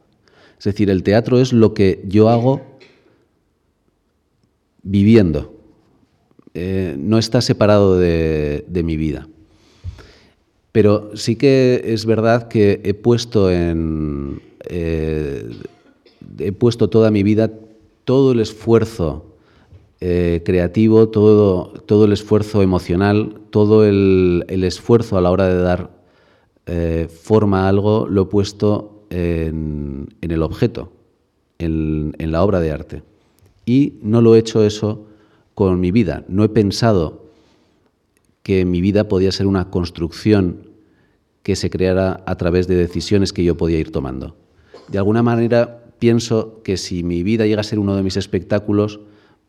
Speaker 2: Es decir, el teatro es lo que yo hago viviendo. Eh, no está separado de, mi vida. Pero sí que es verdad que he puesto en. Eh, he puesto toda mi vida todo el esfuerzo eh, creativo, todo, todo el esfuerzo emocional, todo el, esfuerzo a la hora de dar forma a algo, lo he puesto en, el objeto, en, en la obra de arte. Y no lo he hecho eso con mi vida. No he pensado que mi vida podía ser una construcción que se creara a través de decisiones que yo podía ir tomando. De alguna manera pienso que si mi vida llega a ser uno de mis espectáculos,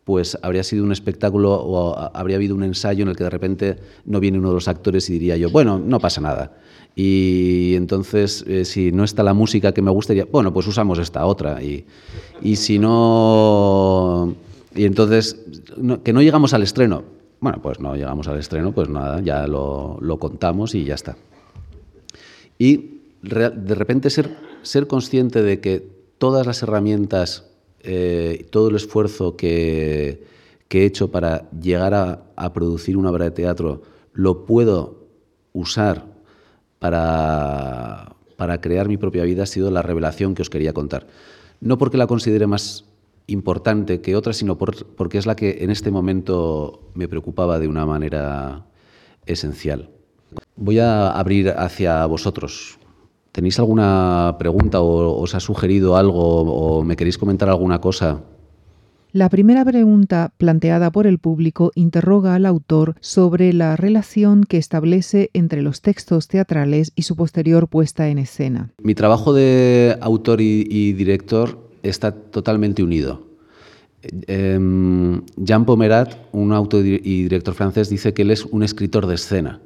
Speaker 2: pues habría sido un espectáculo o habría habido un ensayo en el que de repente no viene uno de los actores y diría yo, bueno, no pasa nada. Y entonces, eh, si no está la música que me gustaría, bueno, pues usamos esta otra. Y, y si no y entonces, que no llegamos al estreno. Bueno, pues no llegamos al estreno, pues nada, ya lo, contamos y ya está. Y de repente ser, ser consciente de que todas las herramientas, eh, todo el esfuerzo que, he hecho para llegar a, producir una obra de teatro, lo puedo usar para, para crear mi propia vida, ha sido la revelación que os quería contar. No porque la considere más importante que otra, sino porque es la que en este momento me preocupaba de una manera esencial. Voy a abrir hacia vosotros. ¿Tenéis alguna pregunta o os ha sugerido algo o me queréis comentar alguna cosa?
Speaker 1: La primera pregunta planteada por el público interroga al autor sobre la relación que establece entre los textos teatrales y su posterior puesta en escena.
Speaker 2: Mi trabajo de autor y director está totalmente unido. Em, Jean Pomerat, un autor y director francés, dice que él es un escritor de escena,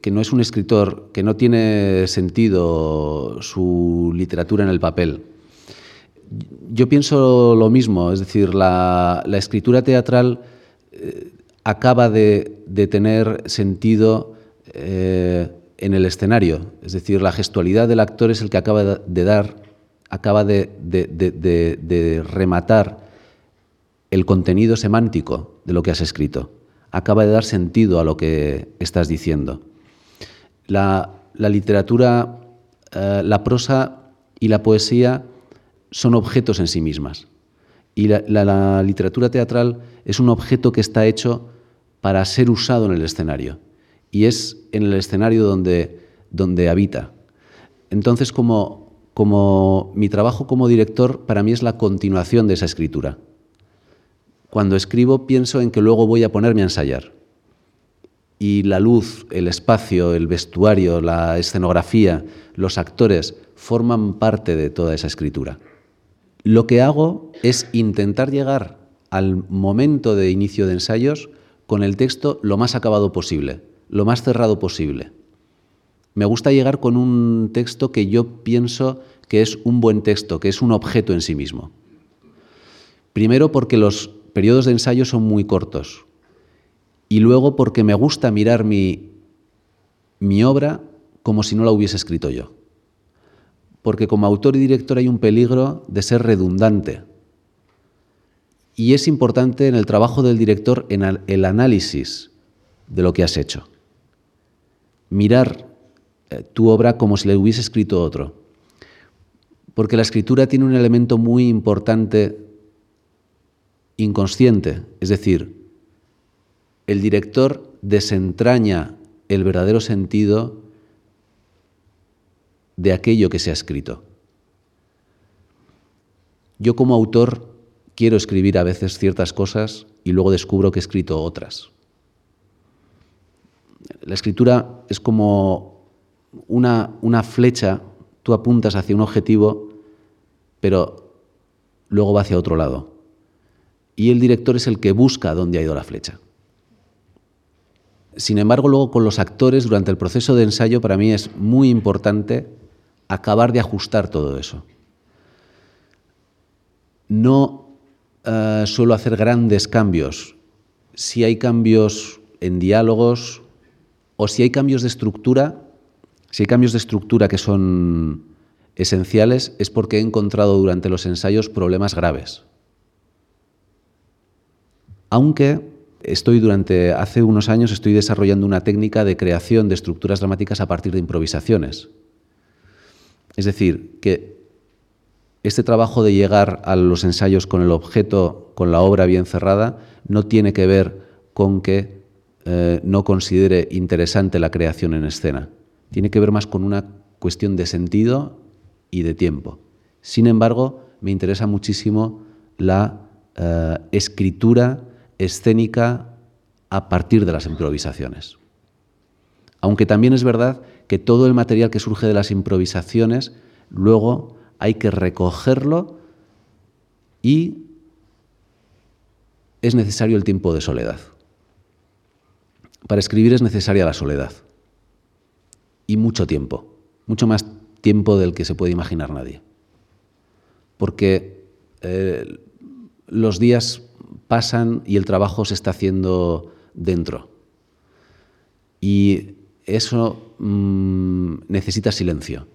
Speaker 2: que no es un escritor, que no tiene sentido su literatura en el papel. Yo pienso lo mismo, es decir, la, escritura teatral eh, acaba de, tener sentido eh, en el escenario, es decir, la gestualidad del actor es el que acaba de dar acaba de, rematar el contenido semántico de lo que has escrito, acaba de dar sentido a lo que estás diciendo. La, literatura, eh, la prosa y la poesía son objetos en sí mismas. Y la, literatura teatral es un objeto que está hecho para ser usado en el escenario. Y es en el escenario donde, donde habita. Entonces, como como mi trabajo como director para mí es la continuación de esa escritura. cuando escribo pienso en que luego voy a ponerme a ensayar. Y la luz, el espacio, el vestuario, la escenografía, los actores forman parte de toda esa escritura. Lo que hago es intentar llegar al momento de inicio de ensayos con el texto lo más acabado posible, lo más cerrado posible. Me gusta llegar con un texto que yo pienso que es un buen texto, que es un objeto en sí mismo. Primero porque los periodos de ensayo son muy cortos y luego porque me gusta mirar mi, mi obra como si no la hubiese escrito yo. Porque como autor y director hay un peligro de ser redundante. Y es importante en el trabajo del director en el análisis de lo que has hecho. Mirar tu obra como si le hubiese escrito otro. Porque la escritura tiene un elemento muy importante inconsciente, es decir, el director desentraña el verdadero sentido de aquello que se ha escrito. Yo como autor quiero escribir a veces ciertas cosas y luego descubro que he escrito otras. La escritura es como una, una flecha, tú apuntas hacia un objetivo, pero luego va hacia otro lado y el director es el que busca dónde ha ido la flecha. Sin embargo, luego con los actores, durante el proceso de ensayo, para mí es muy importante acabar de ajustar todo eso. No eh, suelo hacer grandes cambios. Si hay cambios en diálogos o si hay cambios de estructura, si hay cambios de estructura que son esenciales, es porque he encontrado durante los ensayos problemas graves aunque estoy durante hace unos años estoy desarrollando una técnica de creación de estructuras dramáticas a partir de improvisaciones. Es decir, que este trabajo de llegar a los ensayos con el objeto, con la obra bien cerrada, no tiene que ver con que eh, no considere interesante la creación en escena. Tiene que ver más con una cuestión de sentido y de tiempo. Sin embargo, me interesa muchísimo la eh, escritura escénica a partir de las improvisaciones. Aunque también es verdad que todo el material que surge de las improvisaciones, luego hay que recogerlo y es necesario el tiempo de soledad. Para escribir es necesaria la soledad y mucho tiempo, mucho más tiempo del que se puede imaginar nadie. Porque eh, los días pasan y el trabajo se está haciendo dentro. Y eso mm, necesita silencio.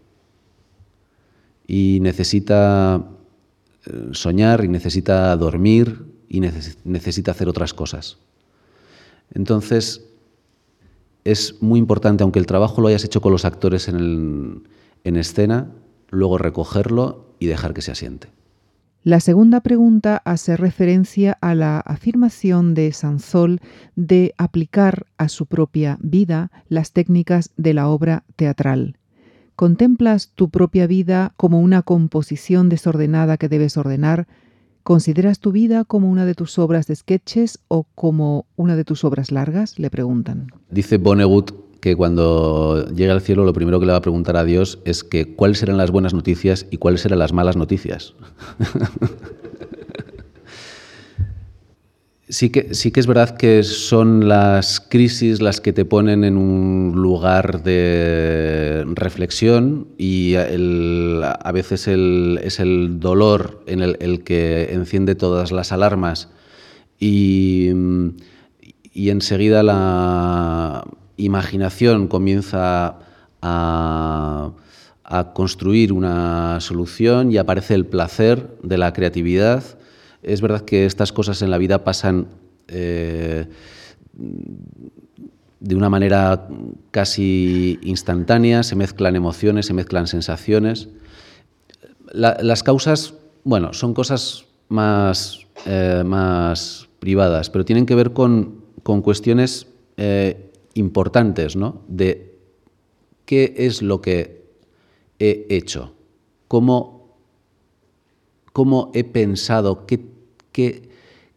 Speaker 2: Y necesita eh, soñar y necesita dormir y necesita hacer otras cosas. Entonces, es muy importante, aunque el trabajo lo hayas hecho con los actores en, en escena, luego recogerlo y dejar que se asiente.
Speaker 1: La segunda pregunta hace referencia a la afirmación de Sansol de aplicar a su propia vida las técnicas de la obra teatral. ¿Contemplas tu propia vida como una composición desordenada que debes ordenar? ¿Consideras tu vida como una de tus obras de sketches o como una de tus obras largas? Le preguntan.
Speaker 2: Dice Vonnegut que cuando llegue al cielo lo primero que le va a preguntar a Dios es que cuáles serán las buenas noticias y cuáles serán las malas noticias. (laughs) sí, que, sí que es verdad que son las crisis las que te ponen en un lugar de reflexión y a veces es el dolor en el, que enciende todas las alarmas y, y enseguida la imaginación comienza a, construir una solución y aparece el placer de la creatividad. Es verdad que estas cosas en la vida pasan eh, de una manera casi instantánea, se mezclan emociones, se mezclan sensaciones. las causas, bueno, son cosas más, eh, más privadas, pero tienen que ver con, cuestiones eh, importantes, ¿no? De qué es lo que he hecho, cómo, cómo he pensado, qué,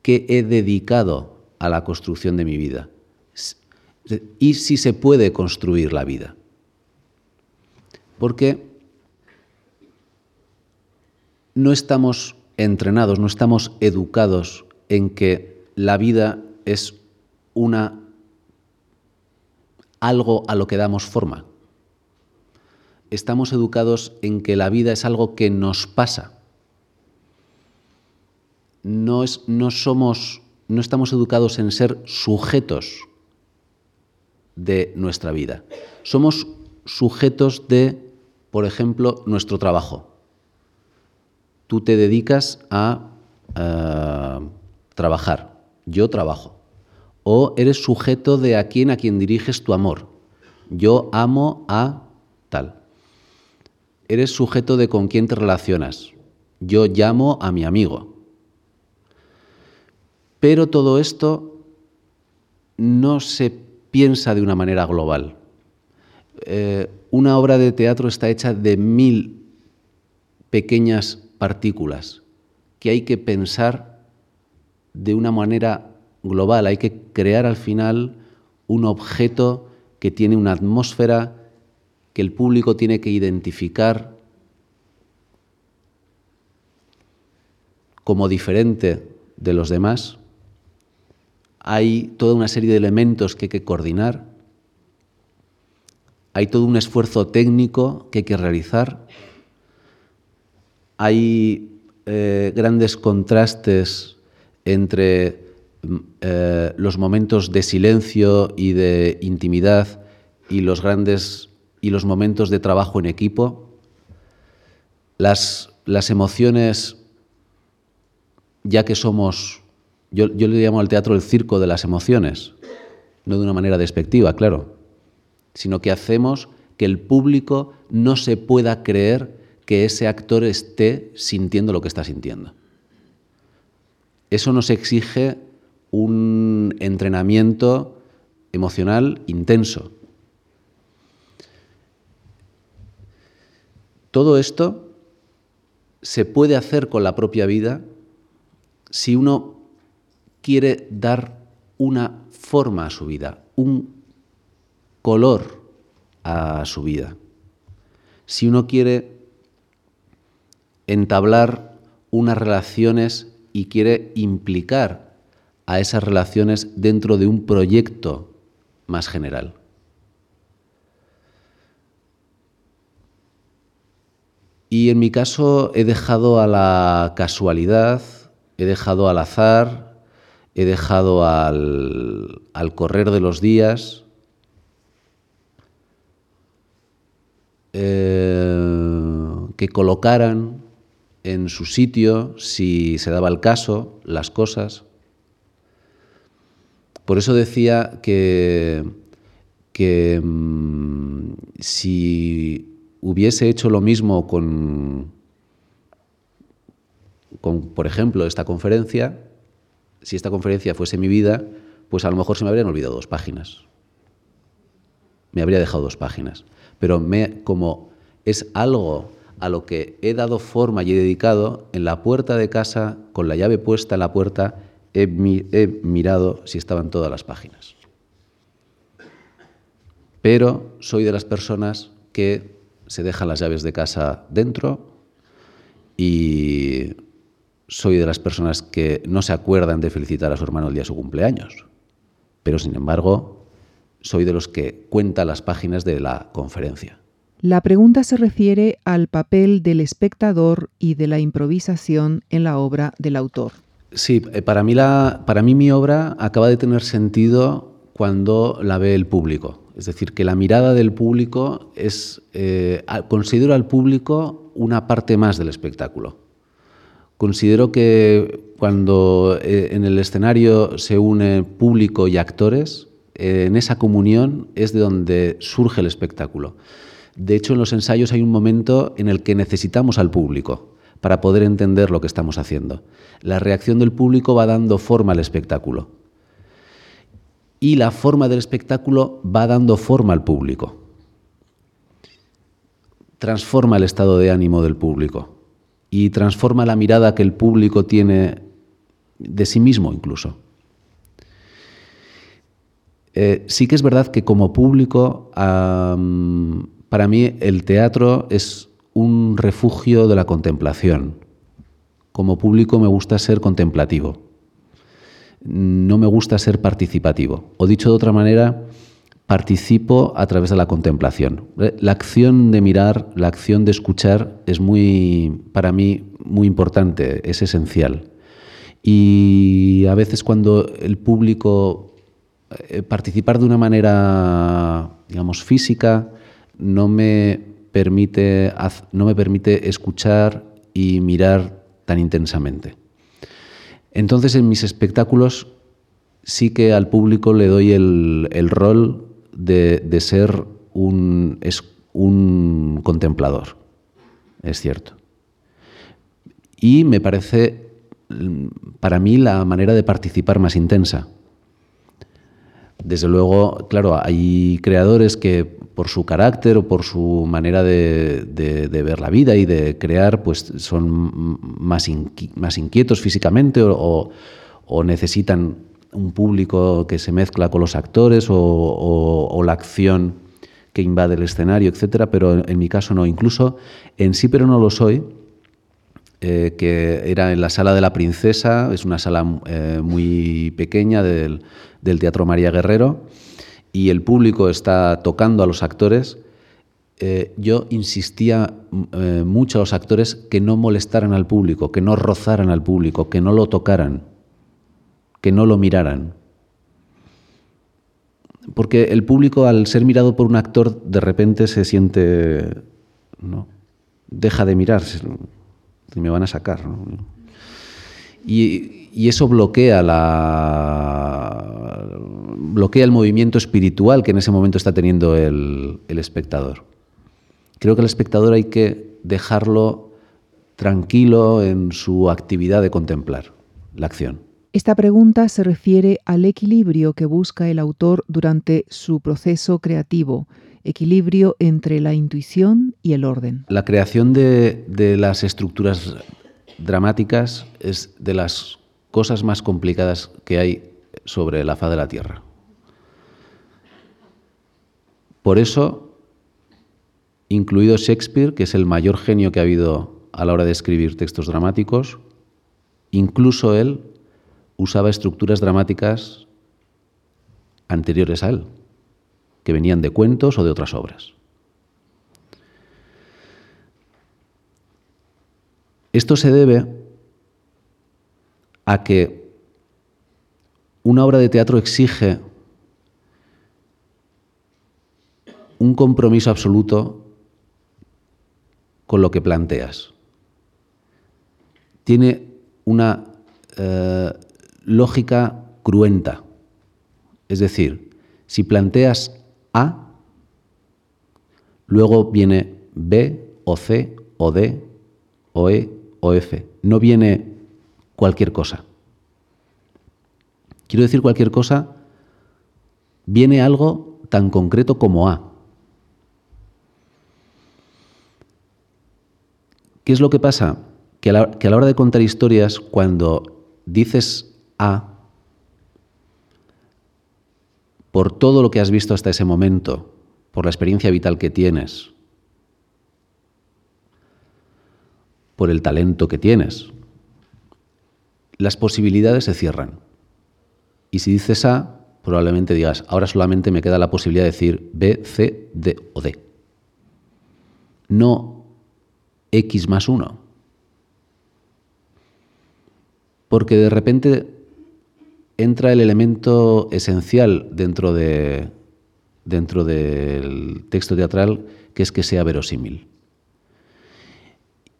Speaker 2: he dedicado a la construcción de mi vida y si se puede construir la vida. Porque no estamos entrenados, no estamos educados en que la vida es una algo a lo que damos forma. Estamos educados en que la vida es algo que nos pasa. No, es, no somos, no estamos educados en ser sujetos de nuestra vida. Somos sujetos de, por ejemplo, nuestro trabajo. Tú te dedicas a trabajar, yo trabajo. O eres sujeto de a quién a quien diriges tu amor. Yo amo a tal. Eres sujeto de con quién te relacionas. Yo llamo a mi amigo. Pero todo esto no se piensa de una manera global. Eh, una obra de teatro está hecha de mil pequeñas partículas que hay que pensar de una manera global, hay que crear al final un objeto que tiene una atmósfera que el público tiene que identificar como diferente de los demás. Hay toda una serie de elementos que hay que coordinar. Hay todo un esfuerzo técnico que hay que realizar hay eh, grandes contrastes entre mm, eh, los momentos de silencio y de intimidad y los grandes y los momentos de trabajo en equipo. Las, las emociones, ya que somos, yo, yo le llamo al teatro el circo de las emociones, no de una manera despectiva, claro, sino que hacemos que el público no se pueda creer que ese actor esté sintiendo lo que está sintiendo. Eso nos exige un entrenamiento emocional intenso. Todo esto se puede hacer con la propia vida si uno quiere dar una forma a su vida, un color a su vida. Si uno quiere entablar unas relaciones y quiere implicar a esas relaciones dentro de un proyecto más general. Y en mi caso he dejado a la casualidad, he dejado al azar, he dejado al, correr de los días, eh, que colocaran en su sitio si se daba el caso, las cosas. Por eso decía que, que mm, si hubiese hecho lo mismo con, con, por ejemplo, esta conferencia, si esta conferencia fuese mi vida, pues a lo mejor se me habrían olvidado dos páginas. Me habría dejado dos páginas. Pero me, como es algo a lo que he dado forma y he dedicado, en la puerta de casa, con la llave puesta en la puerta, he, mirado si estaban todas las páginas. Pero soy de las personas que se dejan las llaves de casa dentro y soy de las personas que no se acuerdan de felicitar a su hermano el día de su cumpleaños. Pero sin embargo, soy de los que cuenta las páginas de la conferencia.
Speaker 1: La pregunta se refiere al papel del espectador y de la improvisación en la obra del autor.
Speaker 2: Sí, eh, para mí, la, para mí mi obra acaba de tener sentido cuando la ve el público. Es decir, que la mirada del público es, eh, considero al público una parte más del espectáculo. Considero que cuando eh, en el escenario se une público y actores, en esa comunión es de donde surge el espectáculo. De hecho, en los ensayos hay un momento en el que necesitamos al público para poder entender lo que estamos haciendo. La reacción del público va dando forma al espectáculo. Y la forma del espectáculo va dando forma al público. Transforma el estado de ánimo del público y transforma la mirada que el público tiene de sí mismo incluso. Eh, sí que es verdad que como público, para mí el teatro es un refugio de la contemplación. Como público me gusta ser contemplativo. No me gusta ser participativo. O dicho de otra manera, participo a través de la contemplación. Eh, la acción de mirar, la acción de escuchar es muy, para mí, muy importante, es esencial. Y a veces cuando el público eh, participar de una manera, digamos, física, no me permite, no me permite escuchar y mirar tan intensamente. Entonces, en mis espectáculos sí que al público le doy el, rol de, ser un, un contemplador, es cierto. Y me parece, para mí, la manera de participar más intensa. Desde luego, claro, hay creadores que por su carácter o por su manera de, ver la vida y de crear, pues son más, más inquietos físicamente o, necesitan un público que se mezcla con los actores o, la acción que invade el escenario, etcétera, pero en mi caso no. Incluso en sí, pero no lo soy, eh, que era en la sala de la princesa, es una sala eh, muy pequeña del, Teatro María Guerrero, y el público está tocando a los actores, eh, yo insistía mucho a los actores que no molestaran al público, que no rozaran al público, que no lo tocaran, que no lo miraran. Porque el público, al ser mirado por un actor, de repente se siente. ¿no? Deja de mirar, me van a sacar. Y, eso bloquea la bloquea el movimiento espiritual que en ese momento está teniendo el, el espectador. Creo que el espectador hay que dejarlo tranquilo en su actividad de contemplar la acción.
Speaker 1: Esta pregunta se refiere al equilibrio que busca el autor durante su proceso creativo, equilibrio entre la intuición y el orden.
Speaker 2: La creación de, de las estructuras dramáticas es de las cosas más complicadas que hay sobre la faz de la Tierra. Por eso, incluido Shakespeare, que es el mayor genio que ha habido a la hora de escribir textos dramáticos, incluso él usaba estructuras dramáticas anteriores a él, que venían de cuentos o de otras obras. Esto se debe a que una obra de teatro exige un compromiso absoluto con lo que planteas. Tiene una eh, lógica cruenta. Es decir, si planteas A, luego viene B o C o D o E o F. No viene cualquier cosa. Quiero decir cualquier cosa, viene algo tan concreto como A. ¿Qué es lo que pasa? Que a, la, hora de contar historias, cuando dices A, por todo lo que has visto hasta ese momento, por la experiencia vital que tienes, por el talento que tienes, las posibilidades se cierran. Y si dices A, probablemente digas, ahora solamente me queda la posibilidad de decir B, C, D o D. No X más 1. Porque de repente entra el elemento esencial dentro, de, dentro del texto teatral, que es que sea verosímil.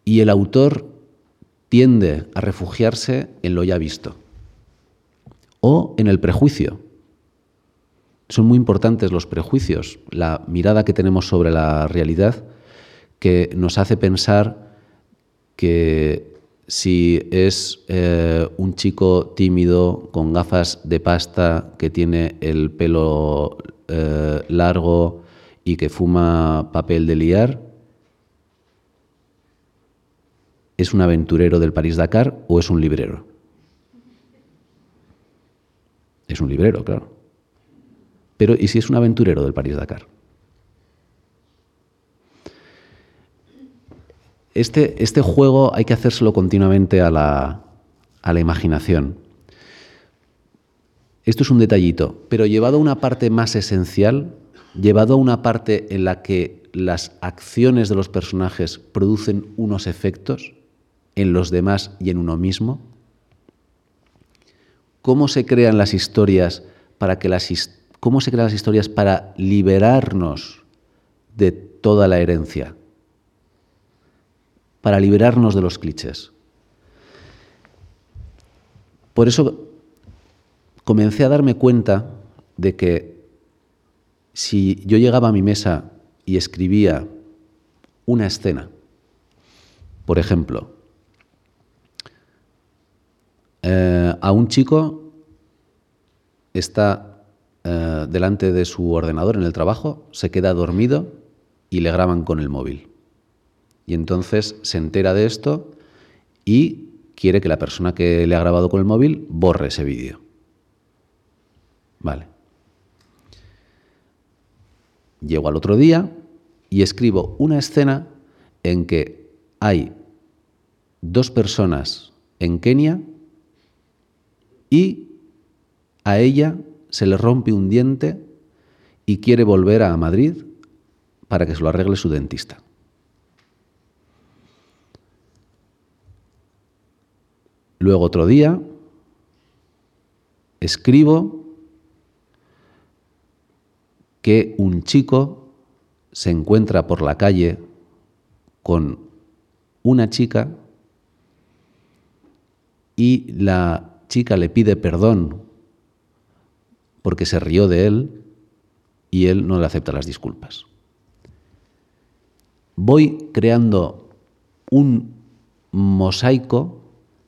Speaker 2: Y el autor tiende a refugiarse en lo ya visto o en el prejuicio. Son muy importantes los prejuicios, la mirada que tenemos sobre la realidad que nos hace pensar que si es eh, un chico tímido con gafas de pasta que tiene el pelo eh, largo y que fuma papel de liar, ¿Es un aventurero del París-Dakar o es un librero? Es un librero, claro. Pero ¿y si es un aventurero del París-Dakar? Este, este, juego hay que hacérselo continuamente a la, a la imaginación. Esto es un detallito, pero llevado a una parte más esencial, llevado a una parte en la que las acciones de los personajes producen unos efectos en los demás y en uno mismo, cómo se crean las historias para que las cómo se crean las historias para liberarnos de toda la herencia, para liberarnos de los clichés. Por eso comencé a darme cuenta de que si yo llegaba a mi mesa y escribía una escena, por ejemplo, eh, a un chico está eh, delante de su ordenador en el trabajo, se queda dormido y le graban con el móvil. Y entonces se entera de esto y quiere que la persona que le ha grabado con el móvil borre ese vídeo. Vale. Llego al otro día y escribo una escena en que hay dos personas en Kenia y a ella se le rompe un diente y quiere volver a Madrid para que se lo arregle su dentista. Luego otro día escribo que un chico se encuentra por la calle con una chica y la chica le pide perdón porque se rió de él y él no le acepta las disculpas. Voy creando un mosaico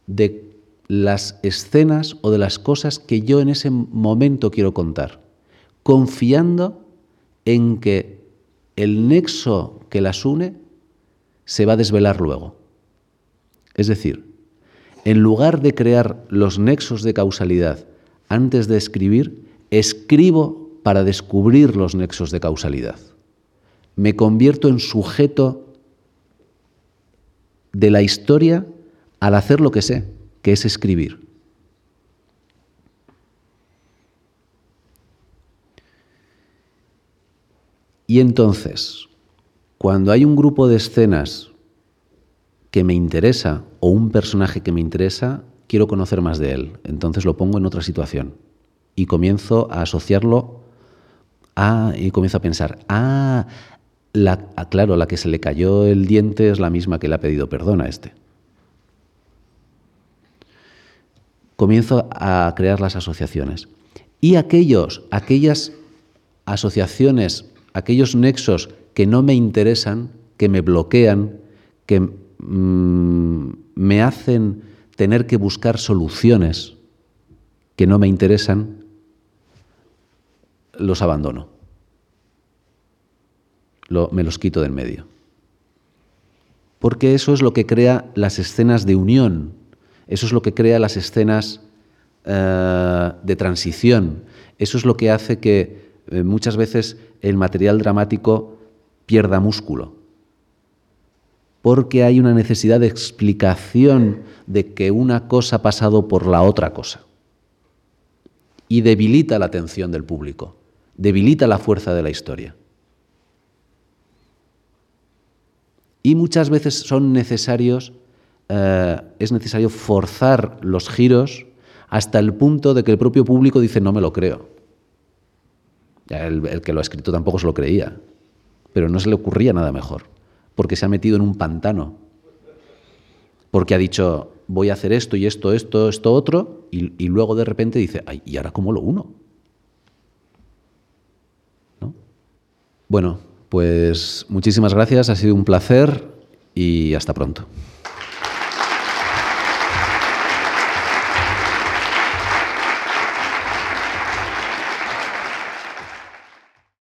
Speaker 2: de las escenas o de las cosas que yo en ese momento quiero contar, confiando en que el nexo que las une se va a desvelar luego. Es decir, en lugar de crear los nexos de causalidad antes de escribir, escribo para descubrir los nexos de causalidad. Me convierto en sujeto de la historia al hacer lo que sé, que es escribir. Y entonces, cuando hay un grupo de escenas que me interesa o un personaje que me interesa, quiero conocer más de él. Entonces lo pongo en otra situación y comienzo a asociarlo a, y comienzo a pensar, ah, la, ah, claro, la que se le cayó el diente es la misma que le ha pedido perdón a este. Comienzo a crear las asociaciones. Y aquellos, aquellas asociaciones aquellos nexos que no me interesan, que me bloquean, que mm, me hacen tener que buscar soluciones que no me interesan, los abandono. me los quito del medio. Porque eso es lo que crea las escenas de unión, eso es lo que crea las escenas eh, de transición, eso es lo que hace que eh, muchas veces el material dramático pierda músculo, porque hay una necesidad de explicación de que una cosa ha pasado por la otra cosa. Y debilita la atención del público, debilita la fuerza de la historia. Y muchas veces son necesarios, eh, es necesario forzar los giros hasta el punto de que el propio público dice no me lo creo. El, que lo ha escrito tampoco se lo creía, pero no se le ocurría nada mejor, porque se ha metido en un pantano, porque ha dicho, voy a hacer esto y esto, esto, esto, otro, y, luego de repente dice, ¿y ahora cómo lo uno? ¿No? Bueno, pues muchísimas gracias, ha sido un placer y hasta pronto.